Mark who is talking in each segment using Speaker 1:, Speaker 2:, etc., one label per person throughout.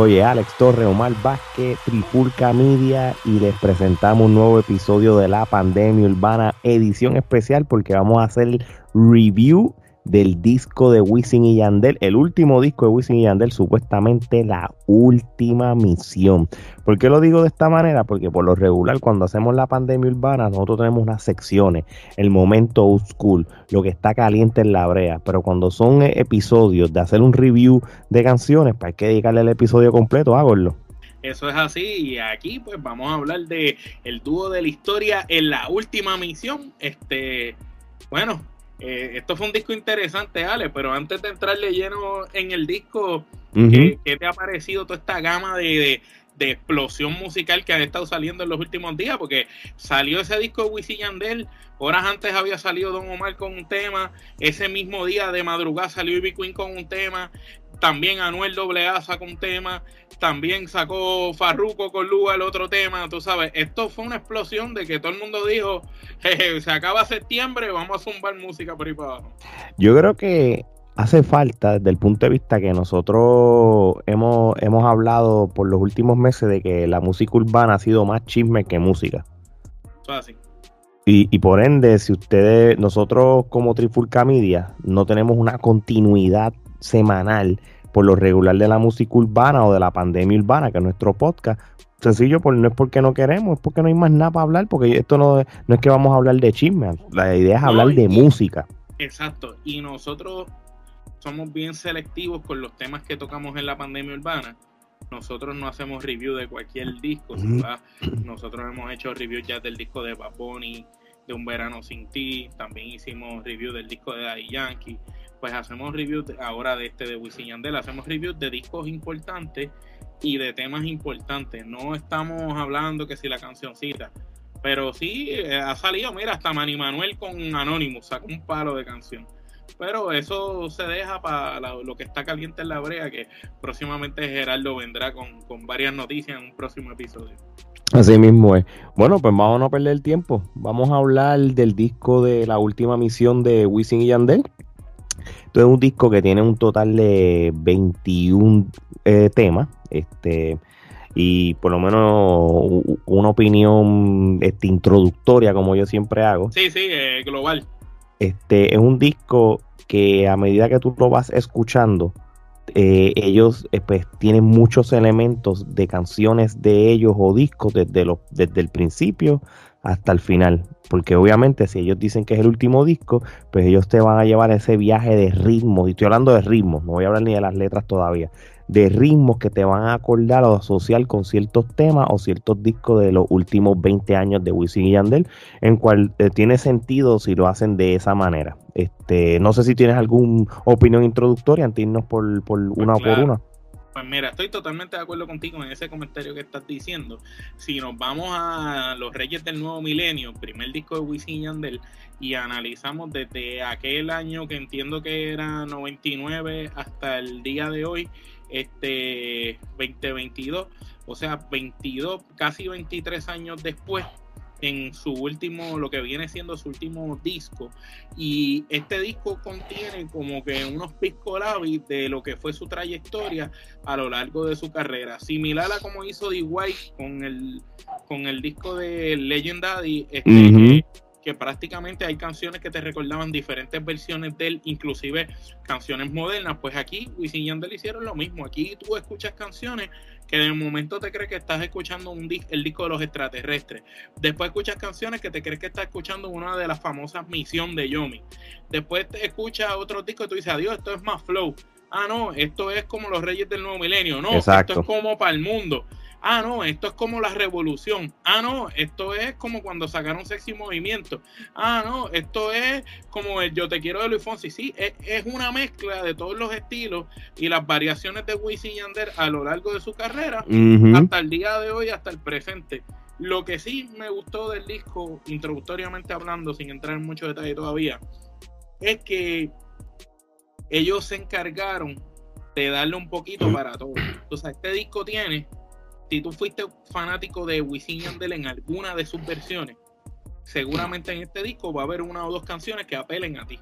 Speaker 1: Oye, Alex Torre, Omar Vázquez, Trifulca Media y les presentamos un nuevo episodio de La Pandemia Urbana, edición especial porque vamos a hacer review del disco de Wisin y Yandel, el último disco de Wisin y Yandel, supuestamente la última misión. ¿Por qué lo digo de esta manera? Porque por lo regular cuando hacemos la pandemia urbana nosotros tenemos unas secciones, el momento old school, lo que está caliente en la brea, pero cuando son episodios de hacer un review de canciones, pues hay que dedicarle el episodio completo, háganlo.
Speaker 2: Eso es así y aquí pues vamos a hablar de el dúo de la historia en la última misión. Este, bueno, eh, esto fue un disco interesante, Ale, pero antes de entrarle lleno en el disco, ¿qué, qué te ha parecido toda esta gama de, de, de, explosión musical que ha estado saliendo en los últimos días? Porque salió ese disco de Wisin Yandel, horas antes había salido Don Omar con un tema, ese mismo día de madrugada salió Ivy Queen con un tema, también Anuel AA sacó un tema, también sacó Farruko con Luga el otro tema, tú sabes, esto fue una explosión de que todo el mundo dijo, se acaba septiembre, vamos a zumbar música por ahí para abajo.
Speaker 1: Yo creo que hace falta desde el punto de vista que nosotros hemos, hemos hablado por los últimos meses de que la música urbana ha sido más chisme que música.
Speaker 2: Así.
Speaker 1: Y, y, por ende, si ustedes, nosotros como Trifulca Media, no tenemos una continuidad semanal por lo regular de la música urbana o de la pandemia urbana, que es nuestro podcast. Sencillo, pues no es porque no queremos, es porque no hay más nada para hablar, porque esto no, no es que vamos a hablar de chisme, la idea es hablar no, y, de música.
Speaker 2: Exacto, y nosotros somos bien selectivos con los temas que tocamos en la pandemia urbana. Nosotros no hacemos review de cualquier disco, ¿verdad? nosotros hemos hecho review ya del disco de Bad Bunny, de Un Verano Sin Ti, también hicimos review del disco de Daddy Yankee, pues hacemos reviews ahora de este de Wisin Yandel, hacemos reviews de discos importantes y de temas importantes. No estamos hablando que si la cancioncita, pero sí eh, ha salido, mira, hasta Manny Manuel con Anonymous, sacó un palo de canción. Pero eso se deja para lo que está caliente en la brea, que próximamente Gerardo vendrá con, con varias noticias en un próximo episodio.
Speaker 1: Así mismo es. Bueno, pues vamos a no perder el tiempo. Vamos a hablar del disco de la última misión de Wisin y Yandel. Esto es un disco que tiene un total de 21 eh, temas. Este, y por lo menos una opinión este, introductoria, como yo siempre hago.
Speaker 2: Sí, sí, eh, global.
Speaker 1: Este es un disco que a medida que tú lo vas escuchando, eh, ellos eh, pues, tienen muchos elementos de canciones de ellos o discos desde, los, desde el principio hasta el final. Porque obviamente si ellos dicen que es el último disco, pues ellos te van a llevar ese viaje de ritmos. Y estoy hablando de ritmos, no voy a hablar ni de las letras todavía. De ritmos que te van a acordar o asociar con ciertos temas o ciertos discos de los últimos 20 años de Wisin y Yandel, en cual eh, tiene sentido si lo hacen de esa manera. Este, no sé si tienes alguna opinión introductoria antes irnos por, por una
Speaker 2: pues claro.
Speaker 1: por una.
Speaker 2: Pues mira, estoy totalmente de acuerdo contigo en ese comentario que estás diciendo. Si nos vamos a Los Reyes del Nuevo Milenio, primer disco de Wisin y Yandel, y analizamos desde aquel año que entiendo que era 99 hasta el día de hoy, este 2022, o sea, 22, casi 23 años después, en su último, lo que viene siendo su último disco. Y este disco contiene como que unos piscolabis de lo que fue su trayectoria a lo largo de su carrera. Similar a como hizo D. White con el, con el disco de Legendary, este, uh -huh. Que prácticamente hay canciones que te recordaban diferentes versiones de él, inclusive canciones modernas. Pues aquí Wisin y Yandel hicieron lo mismo. Aquí tú escuchas canciones que de momento te crees que estás escuchando un dis el disco de los extraterrestres. Después escuchas canciones que te crees que estás escuchando una de las famosas Misión de Yomi. Después te escuchas otro disco y tú dices, adiós, esto es más flow. Ah, no, esto es como los Reyes del Nuevo Milenio. No,
Speaker 1: Exacto.
Speaker 2: esto es como para el mundo. Ah, no, esto es como la revolución. Ah, no, esto es como cuando sacaron Sexy Movimiento. Ah, no, esto es como el Yo Te Quiero de Luis Fonsi. Sí, es, es una mezcla de todos los estilos y las variaciones de Wisin y Yandel a lo largo de su carrera
Speaker 1: Uh -huh.
Speaker 2: hasta el día de hoy, hasta el presente. Lo que sí me gustó del disco, introductoriamente hablando, sin entrar en mucho detalle todavía, es que ellos se encargaron de darle un poquito para todo. Entonces, este disco tiene, si tú fuiste fanático de Wisin Yandel en alguna de sus versiones, seguramente en este disco va a haber una o dos canciones que apelen a ti.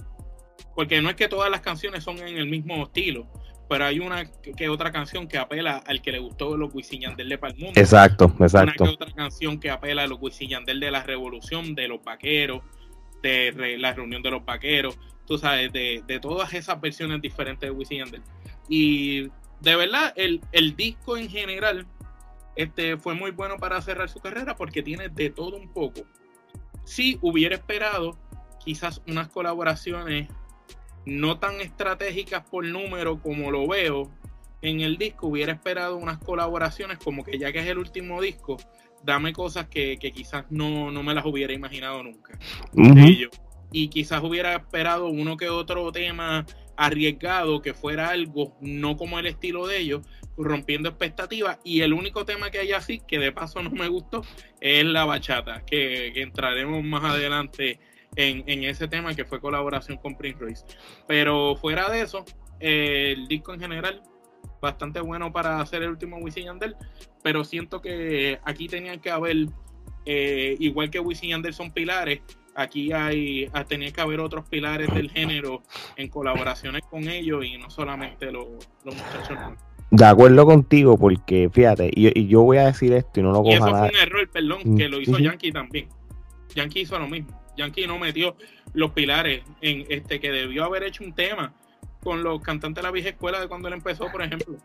Speaker 2: Porque no es que todas las canciones son en el mismo estilo, pero hay una que otra canción que apela al que le gustó los Wisin Yandel de Palmundo.
Speaker 1: Exacto, exacto.
Speaker 2: Una que otra canción que apela a los Wisin Yandel de la revolución, de los vaqueros, de la reunión de los vaqueros, tú sabes, de, todas esas versiones diferentes de Wisin Yandel. Y de verdad, el, el disco en general este, fue muy bueno para cerrar su carrera porque tiene de todo un poco. Si hubiera esperado quizás unas colaboraciones no tan estratégicas por número como lo veo en el disco, hubiera esperado unas colaboraciones como que ya que es el último disco, dame cosas que, quizás no, me las hubiera imaginado nunca. Y quizás hubiera esperado uno que otro tema arriesgado que fuera algo no como el estilo de ellos, rompiendo expectativas. Y el único tema que hay así, que de paso no me gustó, es la bachata, que, entraremos más adelante en, ese tema que fue colaboración con Prince Royce. Pero fuera de eso, el disco en general, bastante bueno para hacer el último Wisin Yandel, pero siento que aquí tenían que haber, eh, igual que Wisin Yandel son pilares, aquí hay, ah, tenía que haber otros pilares del género en colaboraciones con ellos y no solamente los, muchachos.
Speaker 1: De acuerdo contigo, porque fíjate, y, yo voy a decir esto y no lo
Speaker 2: cojo Y eso fue un error, perdón, que lo hizo Yankee también. Yankee hizo lo mismo. Yankee no metió los pilares en este que debió haber hecho un tema con los cantantes de la vieja escuela de cuando él empezó, por ejemplo.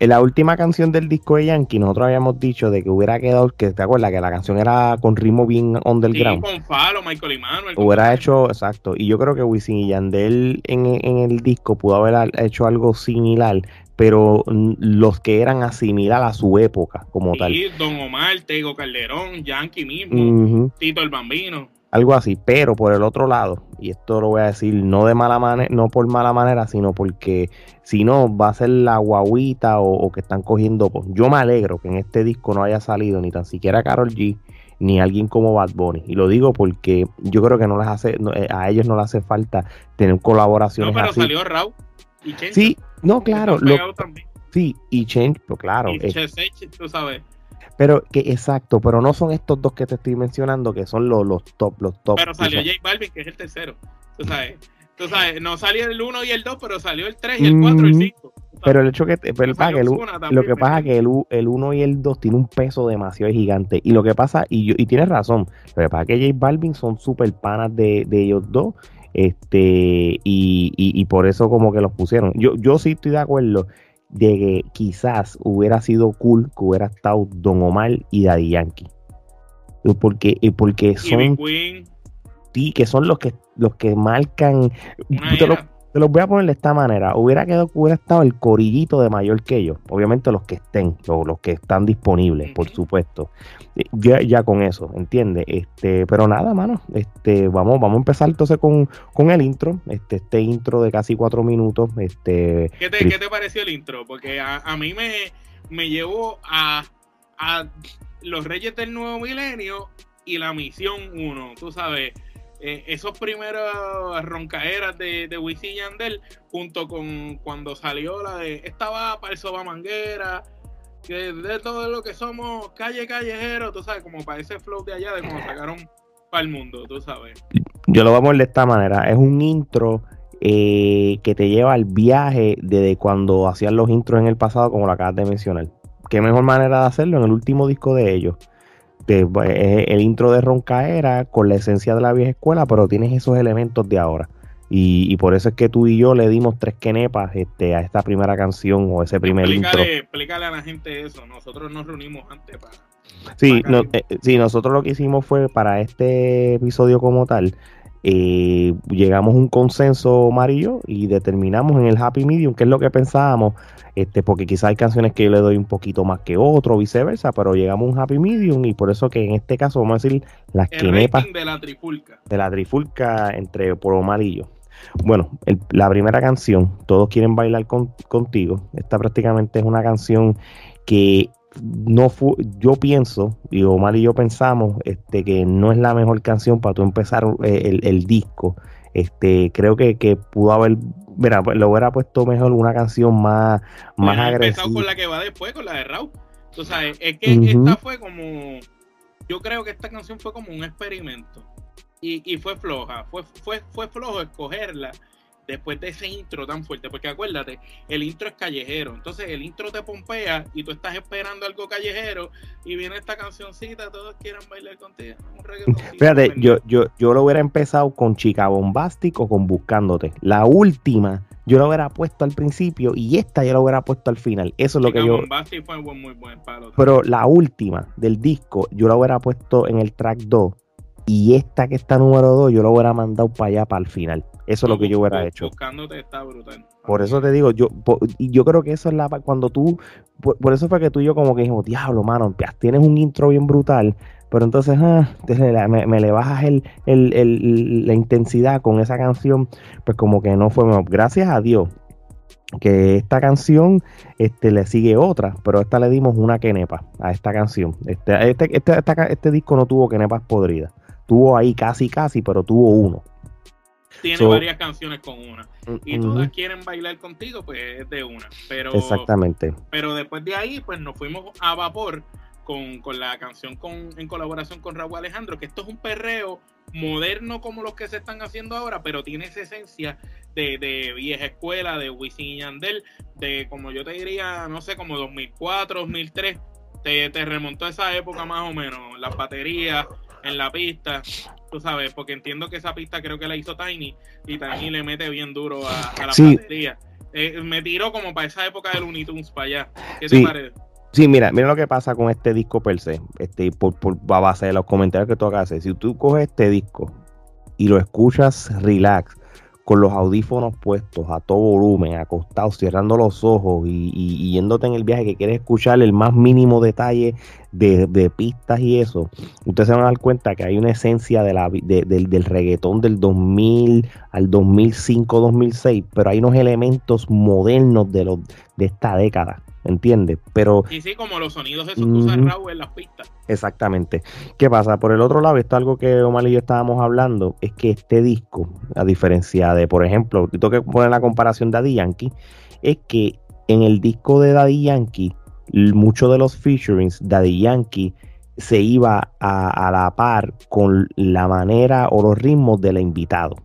Speaker 1: En la última canción del disco de Yankee, nosotros habíamos dicho de que hubiera quedado, que te acuerdas que la canción era con ritmo bien underground.
Speaker 2: Sí, con Falo, Michael y Manuel.
Speaker 1: Hubiera hecho, exacto. Y yo creo que Wisin y Yandel en, en el disco pudo haber hecho algo similar, pero los que eran asimilar a su época como sí, tal.
Speaker 2: Don Omar, Tego Calderón, Yankee mismo, Tito el Bambino
Speaker 1: algo así, pero por el otro lado, y esto lo voy a decir no de mala manera, no por mala manera, sino porque si no va a ser la guaguita o, que están cogiendo. Yo me alegro que en este disco no haya salido ni tan siquiera Carol G ni alguien como Bad Bunny. Y lo digo porque yo creo que no les hace, eh, a ellos no les hace falta tener colaboraciones. No, pero
Speaker 2: salió Raúl
Speaker 1: y Sí, no, claro. sí, y Change, pues claro.
Speaker 2: Y tú sabes
Speaker 1: pero que exacto, pero no son estos dos que te estoy mencionando que son los, los top, los top.
Speaker 2: Pero salió J Balvin, que es el tercero. Tú sabes, tú sabes, no salió el 1 y el 2, pero salió el 3 y el 4 y el 5.
Speaker 1: Pero el hecho que, pero el, que el, lo que pasa es que el, el 1 y el 2 tiene un peso demasiado gigante. Y lo que pasa, y, yo, y tienes razón, lo que pasa es que J Balvin son super panas de, de ellos dos. Este, y, y, y, por eso como que los pusieron. Yo, yo sí estoy de acuerdo de que quizás hubiera sido cool que hubiera estado Don Omar y Daddy Yankee. Porque, porque son. Sí, que son los que los que marcan. Te los voy a poner de esta manera. Hubiera quedado hubiera estado el corillito de mayor que ellos. Obviamente los que estén, los, que están disponibles, por supuesto. Ya, ya con eso, ¿entiendes? Este, pero nada, mano. Este, vamos, vamos a empezar entonces con, el intro. Este, este intro de casi cuatro minutos. Este.
Speaker 2: ¿Qué te, ¿qué te pareció el intro? Porque a, a mí me, me llevó a, a los Reyes del Nuevo Milenio y la Misión 1. Tú sabes eh, esos primeros roncaeras de, de Wisin Yandel, junto con cuando salió la de esta va para el soba manguera, que de todo lo que somos calle callejero, tú sabes, como para ese flow de allá de cuando sacaron para el mundo, tú sabes.
Speaker 1: Yo lo vamos a ver de esta manera, es un intro eh, que te lleva al viaje desde cuando hacían los intros en el pasado, como lo acabas de mencionar. Qué mejor manera de hacerlo en el último disco de ellos pues, es el intro de Roncaera con la esencia de la vieja escuela, pero tienes esos elementos de ahora. Y, por eso es que tú y yo le dimos tres quenepas este, a esta primera canción o ese primer intro.
Speaker 2: Explícale a la gente eso. Nosotros nos reunimos antes para.
Speaker 1: Sí, eh, sí, nosotros lo que hicimos fue para este episodio como tal. Eh, llegamos a un consenso amarillo y determinamos en el happy medium qué es lo que pensábamos este, porque quizás hay canciones que yo le doy un poquito más que otro, viceversa, pero llegamos a un happy medium y por eso que en este caso vamos a decir las que
Speaker 2: de la trifulca.
Speaker 1: De la trifulca entre por amarillo. Bueno, la primera canción, Todos quieren bailar contigo, esta prácticamente es una canción que no fue, yo pienso, y Omar y yo pensamos, este, que no es la mejor canción para tú empezar eh, el, disco. Este, creo que, que pudo haber, mira, pues, lo hubiera puesto mejor una canción más, más agresiva.
Speaker 2: con la que va después, con la de Raúl. O sea, es que esta fue como, yo creo que esta canción fue como un experimento. Y, y fue floja, fue, fue, fue flojo escogerla después de ese intro tan fuerte, porque acuérdate, el intro es callejero, entonces el intro te pompea y tú estás esperando algo callejero y viene esta cancioncita, todos quieren bailar contigo.
Speaker 1: Fíjate, yo, yo, yo lo hubiera empezado con Chica Bombástico con Buscándote. La última yo lo hubiera puesto al principio y esta yo lo hubiera puesto al final. Eso es lo que yo.
Speaker 2: Fue muy buen palo,
Speaker 1: pero la última del disco yo la hubiera puesto en el track 2 y esta que está número 2 yo lo hubiera mandado para allá para el final. Eso es lo que yo hubiera hecho.
Speaker 2: Buscándote está brutal.
Speaker 1: Por eso te digo, yo, yo creo que eso es la cuando tú, por, eso fue que tú y yo como que dijimos, diablo, mano, tienes un intro bien brutal, pero entonces ah, me, le bajas el, el, la intensidad con esa canción, pues como que no fue Gracias a Dios que esta canción este, le sigue otra, pero esta le dimos una quenepa a esta canción. Este, este, este, este disco no tuvo quenepas podridas, tuvo ahí casi casi, pero tuvo uno
Speaker 2: tiene varias canciones con una. Y todas quieren bailar contigo, pues es de una. Pero,
Speaker 1: Exactamente.
Speaker 2: Pero después de ahí, pues nos fuimos a vapor con, la canción con, en colaboración con Raúl Alejandro, que esto es un perreo moderno como los que se están haciendo ahora, pero tiene esa esencia de, vieja escuela, de Wisin y Yandel, de como yo te diría, no sé, como 2004, 2003. Te, te remontó a esa época más o menos, las baterías en la pista, tú sabes, porque entiendo que esa pista creo que la hizo Tiny y Tiny le mete bien duro a, la batería. Eh, me tiró como para esa época de Looney Tunes para allá. ¿Qué te parece?
Speaker 1: Sí, mira, mira lo que pasa con este disco per se, este, por, por a base de los comentarios que tú hagas. Si tú coges este disco y lo escuchas relax, con los audífonos puestos a todo volumen, acostado, cerrando los ojos y, yéndote en el viaje que quieres escuchar el más mínimo detalle de, pistas y eso, ustedes se van a dar cuenta que hay una esencia de la, del, del reggaetón del 2000 al 2005, 2006, pero hay unos elementos modernos de, los, de esta década. ¿Entiendes? Pero...
Speaker 2: Sí, sí, como los sonidos esos que usa Raúl en las pistas.
Speaker 1: Exactamente. ¿Qué pasa? Por el otro lado, esto es algo que Omar y yo estábamos hablando, es que este disco, a diferencia de, por ejemplo, tengo que poner la comparación de Daddy Yankee, es que en el disco de Daddy Yankee, muchos de los featurings, Daddy Yankee se iba a, la par con la manera o los ritmos del invitado.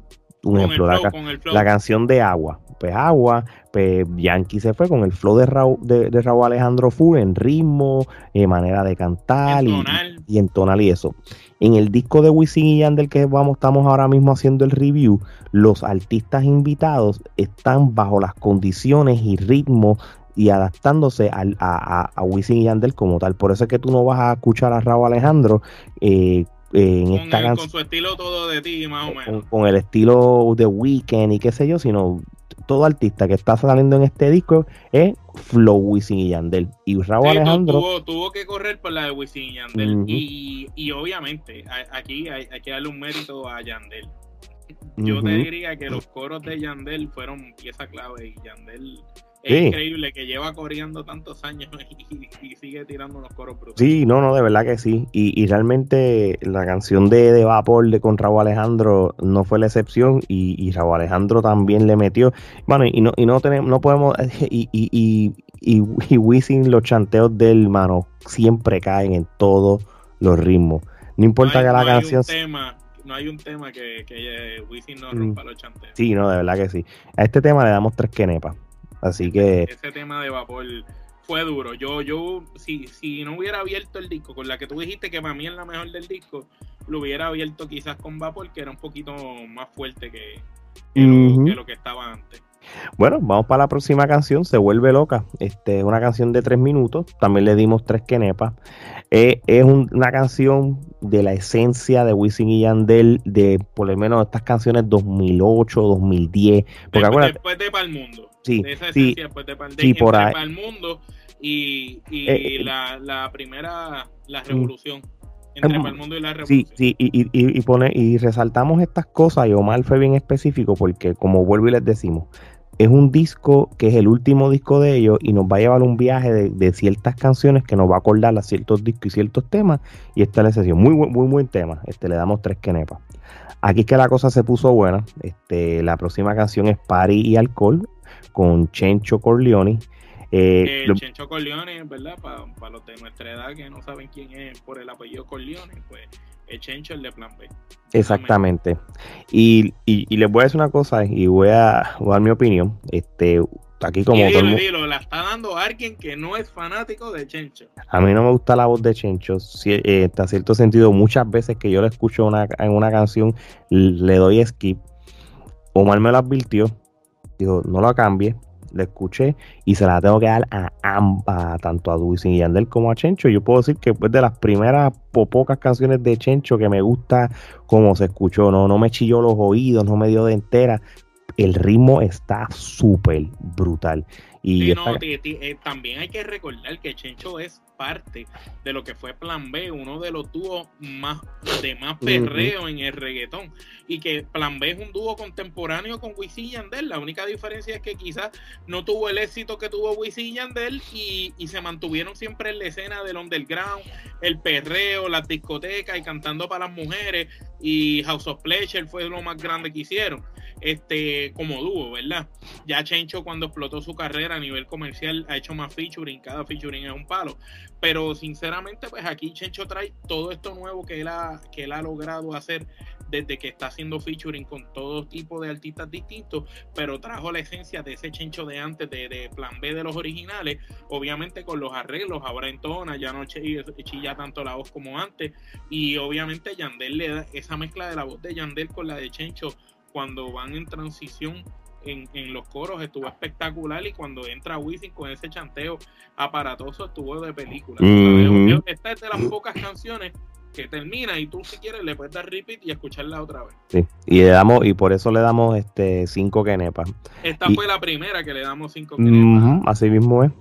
Speaker 1: Un ejemplo, la canción de Agua pues agua, pues Yankee se fue con el flow de Raúl, de, Alejandro Fu en ritmo, en eh, manera de cantar y, y, en tonal y eso. En el disco de Wisin y Yandel que vamos, estamos ahora mismo haciendo el review, los artistas invitados están bajo las condiciones y ritmo y adaptándose a, a, a, Wisin y Yandel como tal. Por eso es que tú no vas a escuchar a Raúl Alejandro eh, en esta
Speaker 2: canción. Con su estilo todo de ti, más o menos.
Speaker 1: Con, el estilo de Weekend y qué sé yo, sino todo artista que está saliendo en este disco es Flow Wisin y Yandel. Y Raúl Alejandro.
Speaker 2: Tuvo, que correr por la de Wisin y Yandel. y, obviamente, aquí hay, que darle un mérito a Yandel. Yo te diría que los coros de Yandel fueron pieza clave y Yandel es increíble que lleva corriendo tantos años y, sigue tirando unos coros brutales.
Speaker 1: Sí, no, no, de verdad que sí. Y, realmente la canción de, de Vapor de con Raúl Alejandro no fue la excepción y, y Raúl Alejandro también le metió. Bueno, y no, y no tenemos, no podemos, y, y, y, y, Wisin, los chanteos del mano siempre caen en todos los ritmos. No importa que la canción.
Speaker 2: no hay un tema que, que Wisin no rompa los chanteos.
Speaker 1: Sí, no, de verdad que sí. A este tema le damos tres quenepas. Así que.
Speaker 2: Ese tema de vapor fue duro. Yo, yo, si, si no hubiera abierto el disco con la que tú dijiste que para mí es la mejor del disco, lo hubiera abierto quizás con vapor, que era un poquito más fuerte que, lo, que estaba antes.
Speaker 1: Bueno, vamos para la próxima canción, Se vuelve loca. Este, una canción de tres minutos. También le dimos tres quenepas. Eh, es una canción de la esencia de Wisin y Yandel, de por lo menos estas canciones 2008, 2010.
Speaker 2: Porque después, después de Para el Mundo.
Speaker 1: Sí,
Speaker 2: de esa esencia después de pandemia,
Speaker 1: por ahí.
Speaker 2: para el mundo y, y eh, eh, la, la, primera, la mm. revolución. Entre el mundo y la revolución.
Speaker 1: Sí, sí, y, y, y, pone, y resaltamos estas cosas, y Omar fue bien específico, porque como vuelvo y les decimos, es un disco que es el último disco de ellos y nos va a llevar un viaje de, ciertas canciones que nos va a acordar a ciertos discos y ciertos temas. Y esta es la sesión. Muy, muy, muy buen tema. Este, le damos tres quenepas. Aquí es que la cosa se puso buena. Este, la próxima canción es Party y Alcohol con Chencho Corleone.
Speaker 2: Eh, Chencho Corleone, ¿verdad? Para los de nuestra edad que no saben quién es por el apellido Corleone, pues es Chencho el de Plan B.
Speaker 1: Exactamente. Y, y, les voy a decir una cosa y voy a, dar mi opinión. Este, aquí como
Speaker 2: todo dilo, la está dando alguien que no es fanático de Chencho.
Speaker 1: A mí no me gusta la voz de Chencho. Si, eh, en cierto sentido, muchas veces que yo le escucho una, en una canción, le doy skip. Omar me lo advirtió. Dijo, no lo cambie la escuché y se la tengo que dar a ambas, tanto a Wisin y Yandel como a Chencho. Yo puedo decir que es de las primeras pocas canciones de Chencho que me gusta como se escuchó, no, no me chilló los oídos, no me dio de entera. El ritmo está súper brutal. Y
Speaker 2: eh, también hay que recordar que Chencho es parte de lo que fue Plan B, uno de los dúos más de más perreo en el reggaetón. Y que Plan B es un dúo contemporáneo con Wisin y Yandel. La única diferencia es que quizás no tuvo el éxito que tuvo Wisin y Yandel y, y se mantuvieron siempre en la escena del underground, el perreo, las discotecas y cantando para las mujeres. Y House of Pleasure fue lo más grande que hicieron este como dúo, ¿verdad? Ya Chencho cuando explotó su carrera a nivel comercial ha hecho más featuring, cada featuring es un palo, pero sinceramente pues aquí Chencho trae todo esto nuevo que él ha, que él ha logrado hacer desde que está haciendo featuring con todo tipo de artistas distintos, pero trajo la esencia de ese Chencho de antes, de, Plan B de los originales, obviamente con los arreglos, ahora en tona, ya no chilla tanto la voz como antes, y obviamente Yandel le da esa mezcla de la voz de Yandel con la de Chencho cuando van en transición en, en, los coros estuvo espectacular y cuando entra Wisin con ese chanteo aparatoso estuvo de película. Esta es de las pocas canciones que termina y tú si quieres le puedes dar repeat y escucharla otra vez.
Speaker 1: Sí, y le damos, y por eso le damos este cinco quenepas.
Speaker 2: Esta fue la primera que le damos cinco quenepas.
Speaker 1: así mismo es.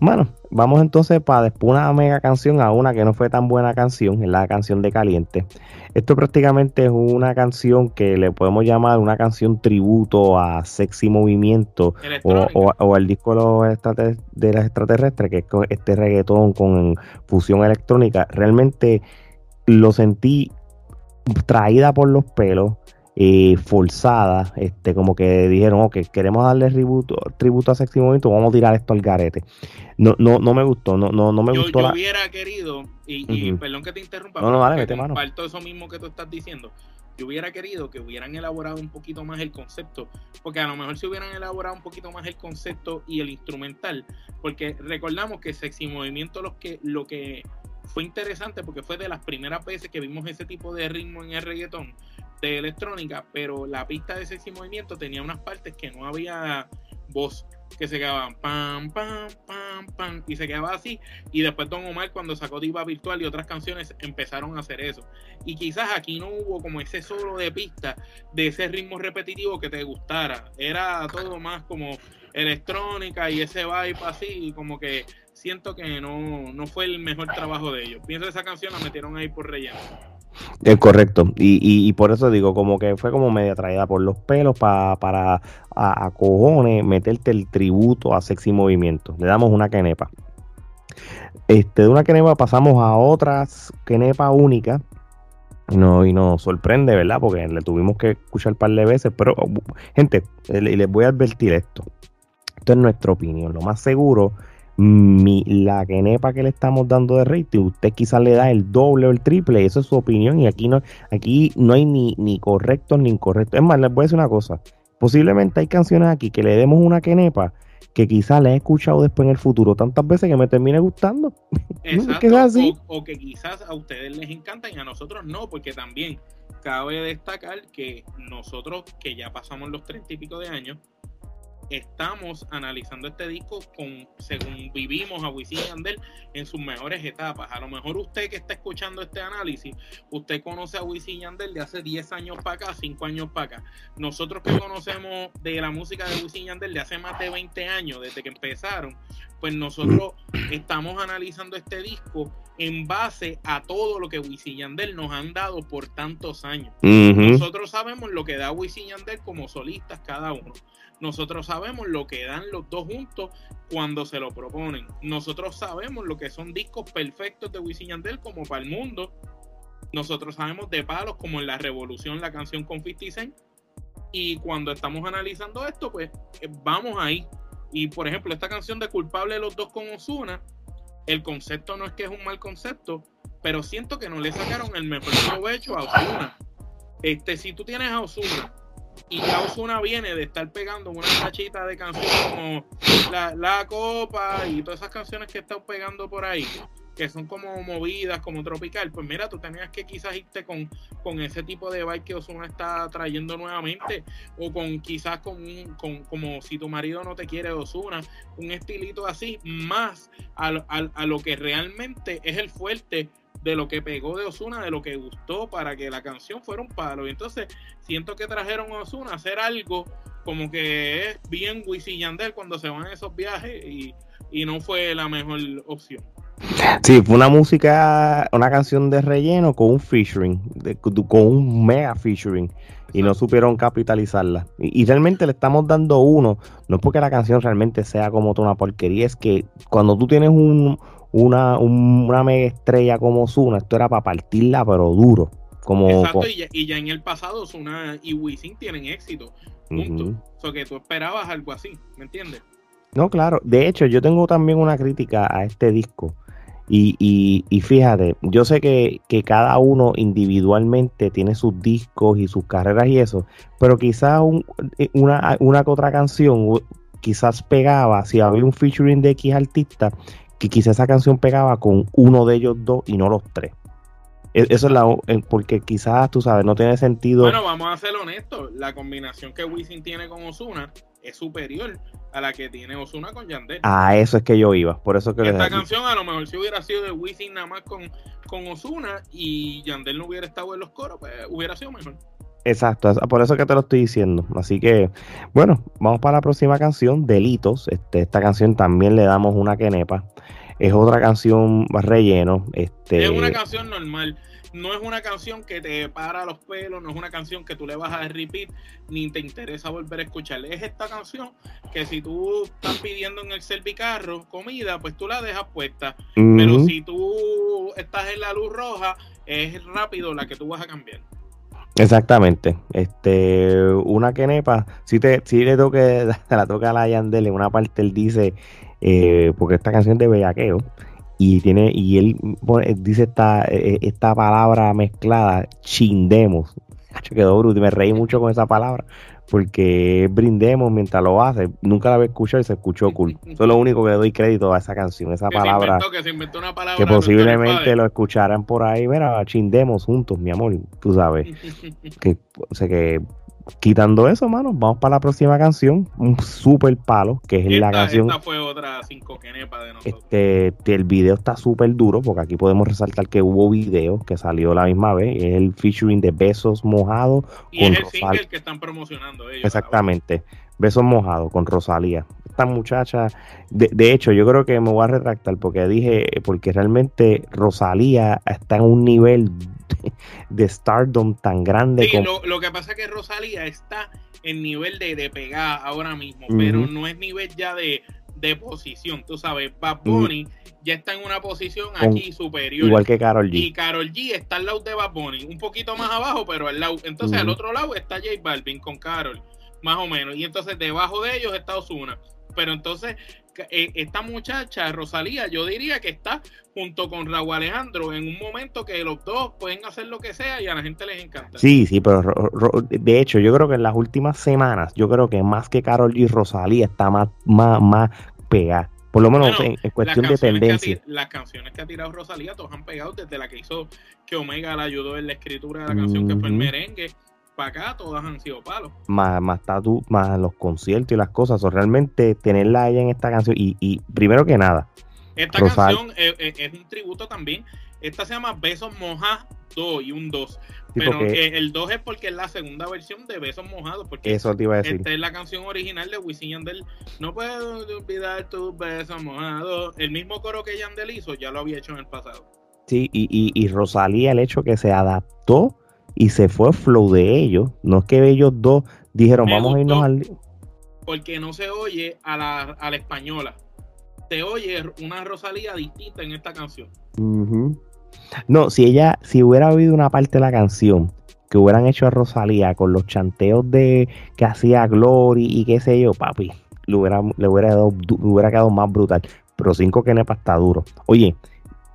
Speaker 1: Bueno, vamos entonces para después una mega canción a una que no fue tan buena canción, es la canción de Caliente. Esto prácticamente es una canción que le podemos llamar una canción tributo a Sexy Movimiento o, o, el disco de los, de las extraterrestres, que es este reggaetón con fusión electrónica. Realmente lo sentí traída por los pelos, eh, forzada, este, como que dijeron, ok, queremos darle tributo, tributo a Sexy Movimiento, vamos a tirar esto al garete. No, no, no me gustó, no, no, no me gustó.
Speaker 2: Yo hubiera querido, y, perdón que te interrumpa, no, no, dale, comparto eso mismo que tú estás diciendo. Yo hubiera querido que hubieran elaborado un poquito más el concepto, porque a lo mejor si hubieran elaborado un poquito más el concepto y el instrumental, porque recordamos que Sexy Movimiento los que, lo que fue interesante porque fue de las primeras veces que vimos ese tipo de ritmo en el reggaetón de electrónica, pero la pista de ese movimiento tenía unas partes que no había voz, que se quedaban pam, pam, pam, pam, y se quedaba así. Y después Don Omar, cuando sacó Diva Virtual y otras canciones, empezaron a hacer eso. Y quizás aquí no hubo como ese solo de pista de ese ritmo repetitivo que te gustara. Era todo más como electrónica y ese vibe así, como que siento que no, no fue el mejor trabajo de ellos. Pienso que esa canción la metieron ahí por relleno.
Speaker 1: Es correcto, y, y, por eso digo, como que fue como media traída por los pelos para a, cojones meterte el tributo a Sexy Movimiento. Le damos una quenepa. Este, de una quenepa pasamos a otras quenepa única. No, y nos sorprende, ¿verdad? Porque le tuvimos que escuchar un par de veces. Pero, gente, les voy a advertir esto. Esto es nuestra opinión. Lo más seguro mi, la quenepa que le estamos dando de rating, usted quizás le da el doble o el triple, eso es su opinión y aquí no, aquí no hay ni, ni correcto ni incorrecto. Es más, les voy a decir una cosa, posiblemente hay canciones aquí que le demos una quenepa que quizás le he escuchado después en el futuro tantas veces que me termine gustando.
Speaker 2: Exacto, O, que quizás a ustedes les encantan y a nosotros no, porque también cabe destacar que nosotros que ya pasamos los treinta y pico de años, estamos analizando este disco con según vivimos a Wisin y Yandel en sus mejores etapas. A lo mejor usted que está escuchando este análisis, usted conoce a Wisin y Yandel de hace 10 años para acá, 5 años para acá. Nosotros que conocemos de la música de Wisin y Yandel de hace más de 20 años, desde que empezaron, pues nosotros estamos analizando este disco en base a todo lo que Wisin y Yandel nos han dado por tantos años. Nosotros sabemos lo que da Wisin y Yandel como solistas cada uno. Nosotros sabemos lo que dan los dos juntos cuando se lo proponen. Nosotros sabemos lo que son discos perfectos de Wisin Yandel como para el mundo. Nosotros sabemos de palos como en La Revolución, la canción con 50 Cent. Y cuando estamos analizando esto, pues eh, vamos ahí. Y por ejemplo, esta canción de Culpable los dos con Osuna, el concepto no es que es un mal concepto, pero siento que no le sacaron el mejor provecho a Osuna. Este, si tú tienes a Osuna y ya Osuna viene de estar pegando una cachita de canciones como la, Copa y todas esas canciones que está pegando por ahí, que son como movidas, como tropical, pues mira, tú tenías que quizás irte con, con ese tipo de vibe que Osuna está trayendo nuevamente, o con quizás con, un, con como si tu marido no te quiere Osuna, un estilito así, más a, a lo que realmente es el fuerte de lo que pegó de Osuna, de lo que gustó para que la canción fuera un palo. Y entonces siento que trajeron a Osuna a hacer algo como que es bien Wisin Yandel cuando se van a esos viajes y, no fue la mejor opción.
Speaker 1: Sí, fue una música, una canción de relleno con un featuring, con un mega featuring, y no supieron capitalizarla. Y, y, realmente le estamos dando uno, no es porque la canción realmente sea como una porquería, es que cuando tú tienes un, una, una mega estrella como Zuna, esto era para partirla, pero duro. Como,
Speaker 2: Exacto, y, ya, en el pasado Zuna y Wisin tienen éxito. Punto. O sea, que tú esperabas algo así, ¿me entiendes?
Speaker 1: No, claro. De hecho, yo tengo también una crítica a este disco. Y, y, y fíjate, yo sé que, que, cada uno individualmente tiene sus discos y sus carreras y eso, pero quizás una, una que otra canción quizás pegaba, si había un featuring de X artista, que quizá esa canción pegaba con uno de ellos dos y no los tres. E, eso es la porque quizás tú sabes, no tiene sentido.
Speaker 2: Bueno, vamos a ser honestos, la combinación que Wisin tiene con Osuna es superior a la que tiene Osuna con Yandel.
Speaker 1: A eso es que yo iba, por eso que
Speaker 2: esta canción a lo mejor si hubiera sido de Wisin nada más con con Osuna y Yandel no hubiera estado en los coros, pues hubiera sido mejor.
Speaker 1: Exacto, por eso que te lo estoy diciendo. Así que, bueno, vamos para la próxima canción, Delitos. Este, esta canción también le damos una quenepa. Es otra canción relleno. Este...
Speaker 2: Es una canción normal. No es una canción que te para los pelos, no es una canción que tú le vas a repeat, ni te interesa volver a escuchar. Es esta canción que si tú estás pidiendo en el servicarro comida, pues tú la dejas puesta. Pero si tú estás en la luz roja, es rápido la que tú vas a cambiar.
Speaker 1: Exactamente. Este, una quenepa, si te, si le toque, la toca a la Yandel, en una parte él dice, eh, porque esta canción de bellaqueo, y tiene, y él dice esta, e, esta palabra mezclada, chindemos. Quedó bruto y me reí mucho con esa palabra porque brindemos mientras lo hace. Nunca la había escuchado y se escuchó cool. Eso es lo único que le doy crédito a esa canción, esa palabra, que, posiblemente lo escucharan por ahí. Mira, chindemos juntos, mi amor, tú sabes. que, o sea que quitando eso, mano, vamos para la próxima canción, un super palo, que es la canción.
Speaker 2: Esta fue otra cinco de nosotros.
Speaker 1: Este, el video está súper duro, porque aquí podemos resaltar que hubo video que salió la misma vez, es el featuring de Besos Mojados.
Speaker 2: Y es el single que están promocionando ellos.
Speaker 1: Exactamente, Besos Mojados con Rosalía. Esta muchacha, de, de, hecho, yo creo que me voy a retractar porque dije, porque realmente Rosalía está en un nivel de stardom tan grande.
Speaker 2: Sí, lo, que pasa es que Rosalía está en nivel de, de pegar ahora mismo, pero no es nivel ya de, posición. Tú sabes, Bad Bunny ya está en una posición aquí superior.
Speaker 1: Igual que Carol G.
Speaker 2: Y Carol G está al lado de Bad Bunny, un poquito más abajo, pero al lado. Entonces, al otro lado está J Balvin con Carol, más o menos. Y entonces, debajo de ellos está Osuna. Pero entonces, eh, esta muchacha, Rosalía, yo diría que está junto con Raúl Alejandro en un momento que los dos pueden hacer lo que sea y a la gente les encanta.
Speaker 1: Sí, sí, pero de hecho yo creo que en las últimas semanas, yo creo que más que Carol y Rosalía está más, más, más pegada. Por lo menos en, cuestión de tendencia.
Speaker 2: las canciones que ha tirado Rosalía, todos han pegado desde la que hizo que Omega la ayudó en la escritura de la canción, que fue el merengue para acá todas han sido palos.
Speaker 1: Más, más, tatu, más los conciertos y las cosas. O realmente tenerla ahí en esta canción. Y, y primero que nada.
Speaker 2: Esta canción es, un tributo también. Esta se llama Besos Mojados 2 y un 2. pero el 2 es porque es la segunda versión de Besos Mojados. Porque
Speaker 1: eso te iba a decir.
Speaker 2: Esta es la canción original de Wisin Yandel. No puedo olvidar tus besos mojados. El mismo coro que Yandel hizo ya lo había hecho en el pasado.
Speaker 1: Sí, y, y, y Rosalía, el hecho que se adaptó y se fue flow de ellos. No es que ellos dos dijeron, vamos a irnos al.
Speaker 2: porque no se oye a la, a la española. Se oye una Rosalía distinta en esta canción.
Speaker 1: No, si ella, si hubiera oído una parte de la canción que hubieran hecho a Rosalía con los chanteos de que hacía Glory y qué sé yo, papi, le hubiera, le hubiera, dado, hubiera quedado más brutal. Pero cinco kenepas está duro. Oye,